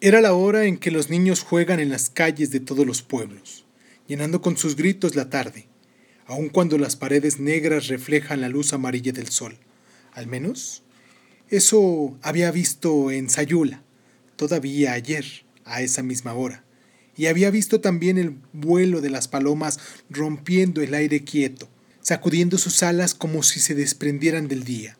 Era la hora en que los niños juegan en las calles de todos los pueblos, llenando con sus gritos la tarde, aun cuando las paredes negras reflejan la luz amarilla del sol. Al menos, eso había visto en Sayula, todavía ayer, a esa misma hora, y había visto también el vuelo de las palomas rompiendo el aire quieto, sacudiendo sus alas como si se desprendieran del día.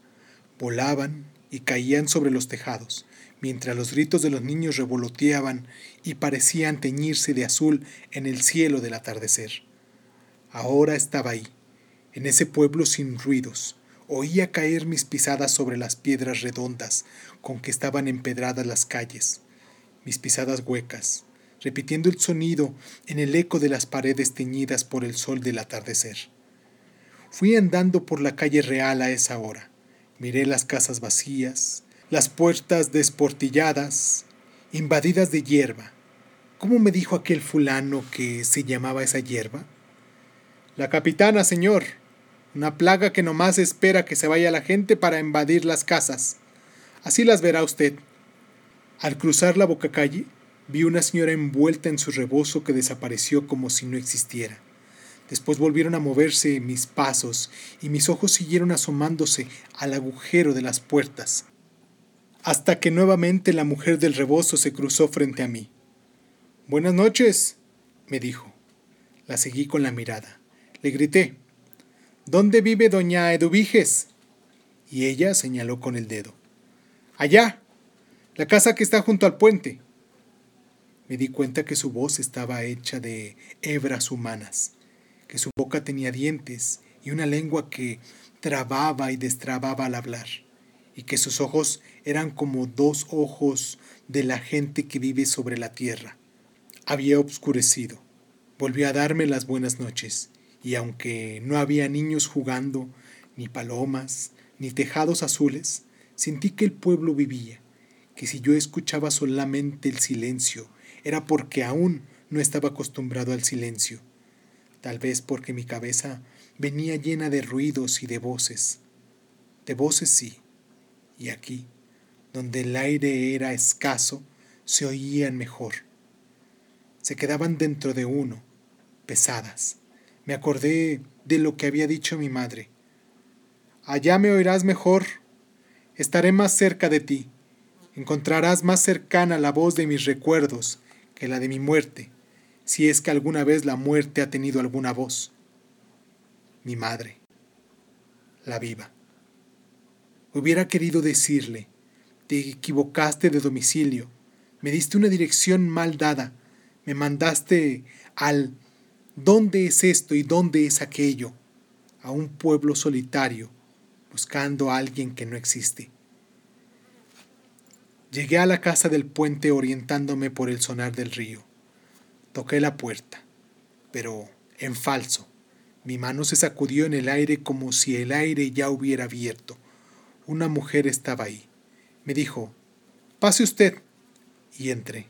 Volaban y caían sobre los tejados, mientras los gritos de los niños revoloteaban y parecían teñirse de azul en el cielo del atardecer. Ahora estaba ahí, en ese pueblo sin ruidos. Oía caer mis pisadas sobre las piedras redondas con que estaban empedradas las calles, mis pisadas huecas, repitiendo el sonido en el eco de las paredes teñidas por el sol del atardecer. Fui andando por la calle real a esa hora. Miré las casas vacías, las puertas desportilladas, invadidas de hierba. ¿Cómo me dijo aquel fulano que se llamaba esa hierba? La capitana, señor. Una plaga que nomás espera que se vaya la gente para invadir las casas. Así las verá usted. Al cruzar la boca calle, vi una señora envuelta en su rebozo que desapareció como si no existiera. Después volvieron a moverse mis pasos y mis ojos siguieron asomándose al agujero de las puertas hasta que nuevamente la mujer del rebozo se cruzó frente a mí. Buenas noches, me dijo. La seguí con la mirada. Le grité, ¿Dónde vive doña Eduviges? Y ella señaló con el dedo. Allá, la casa que está junto al puente. Me di cuenta que su voz estaba hecha de hebras humanas, que su boca tenía dientes y una lengua que trababa y destrababa al hablar y que sus ojos eran como dos ojos de la gente que vive sobre la tierra. Había obscurecido. Volvió a darme las buenas noches, y aunque no había niños jugando, ni palomas, ni tejados azules, sentí que el pueblo vivía, que si yo escuchaba solamente el silencio, era porque aún no estaba acostumbrado al silencio, tal vez porque mi cabeza venía llena de ruidos y de voces. De voces sí, y aquí, donde el aire era escaso, se oían mejor. Se quedaban dentro de uno, pesadas. Me acordé de lo que había dicho mi madre. Allá me oirás mejor, estaré más cerca de ti, encontrarás más cercana la voz de mis recuerdos que la de mi muerte, si es que alguna vez la muerte ha tenido alguna voz. Mi madre, la viva. Hubiera querido decirle, te equivocaste de domicilio, me diste una dirección mal dada, me mandaste al ¿dónde es esto y dónde es aquello? a un pueblo solitario, buscando a alguien que no existe. Llegué a la casa del puente orientándome por el sonar del río. Toqué la puerta, pero en falso. Mi mano se sacudió en el aire como si el aire ya hubiera abierto. Una mujer estaba ahí. Me dijo, pase usted. Y entré.